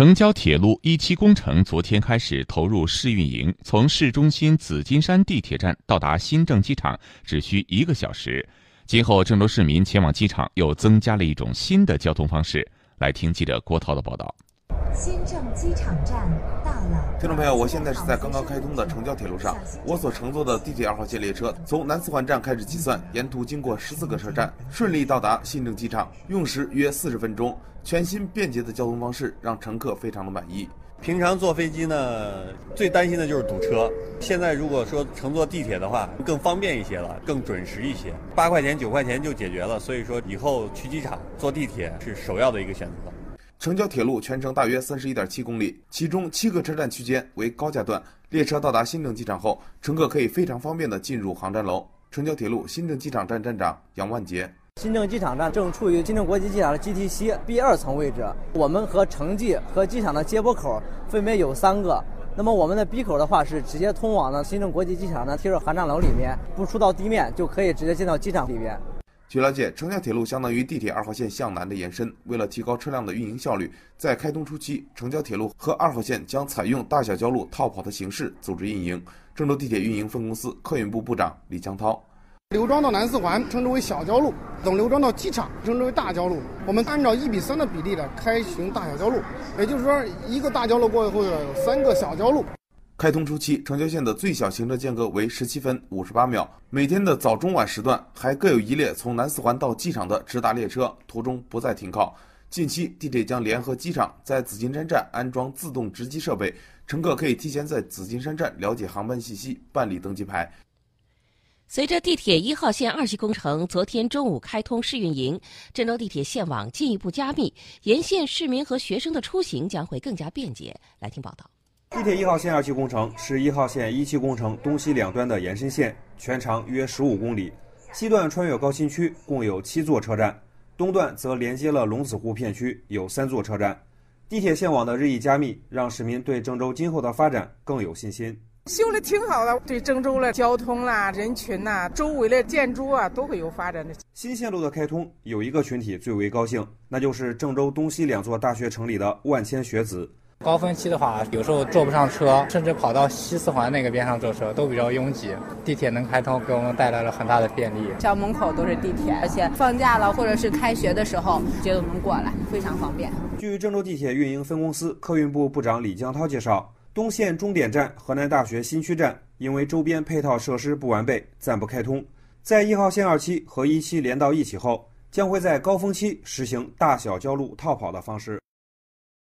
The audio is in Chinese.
城郊铁路一期工程昨天开始投入试运营，从市中心紫金山地铁站到达新郑机场只需一个小时。今后郑州市民前往机场又增加了一种新的交通方式。来听记者郭涛的报道。新郑机场站到了。听众朋友，我现在是在刚刚开通的城郊铁路上，我所乘坐的地铁二号线列车从南四环站开始计算，沿途经过十四个车站，顺利到达新郑机场，用时约四十分钟。全新便捷的交通方式让乘客非常的满意。平常坐飞机呢，最担心的就是堵车。现在如果说乘坐地铁的话，更方便一些了，更准时一些，八块钱九块钱就解决了。所以说以后去机场坐地铁是首要的一个选择。成交铁路全程大约三十一点七公里，其中七个车站区间为高架段。列车到达新郑机场后，乘客可以非常方便地进入航站楼。成交铁路新郑机场站站长杨万杰。新郑机场站正处于新郑国际机场的 GTC B 二层位置，我们和城际和机场的接驳口分别有三个。那么我们的 B 口的话是直接通往呢新郑国际机场的 T 二航站楼里面，不出到地面就可以直接进到机场里边。据了解，成交铁路相当于地铁二号线向南的延伸。为了提高车辆的运营效率，在开通初期，成交铁路和二号线将采用大小交路套跑的形式组织运营。郑州地铁运营分公司客运部部长李江涛。刘庄到南四环称之为小交路，从刘庄到机场称之为大交路。我们按照一比三的比例来开行大小交路，也就是说，一个大交路过后有三个小交路。开通初期，成交线的最小行车间隔为十七分五十八秒，每天的早中晚时段还各有一列从南四环到机场的直达列车，途中不再停靠。近期，地铁将联合机场在紫金山站安装自动值机设备，乘客可以提前在紫金山站了解航班信息，办理登机牌。随着地铁一号线二期工程昨天中午开通试运营，郑州地铁线网进一步加密，沿线市民和学生的出行将会更加便捷。来听报道。地铁一号线二期工程是一号线一期工程东西两端的延伸线，全长约十五公里，西段穿越高新区，共有七座车站，东段则连接了龙子湖片区，有三座车站。地铁线网的日益加密，让市民对郑州今后的发展更有信心。修的挺好的，对郑州的交通啦、人群呐、周围的建筑啊，都会有发展的。新线路的开通，有一个群体最为高兴，那就是郑州东西两座大学城里的万千学子。高峰期的话，有时候坐不上车，甚至跑到西四环那个边上坐车都比较拥挤。地铁能开通，给我们带来了很大的便利。校门口都是地铁，而且放假了或者是开学的时候，就能过来，非常方便。据郑州地铁运营分公司客运部部长李江涛介绍。东线终点站河南大学新区站，因为周边配套设施不完备，暂不开通。在一号线二期和一期连到一起后，将会在高峰期实行大小交路套跑的方式。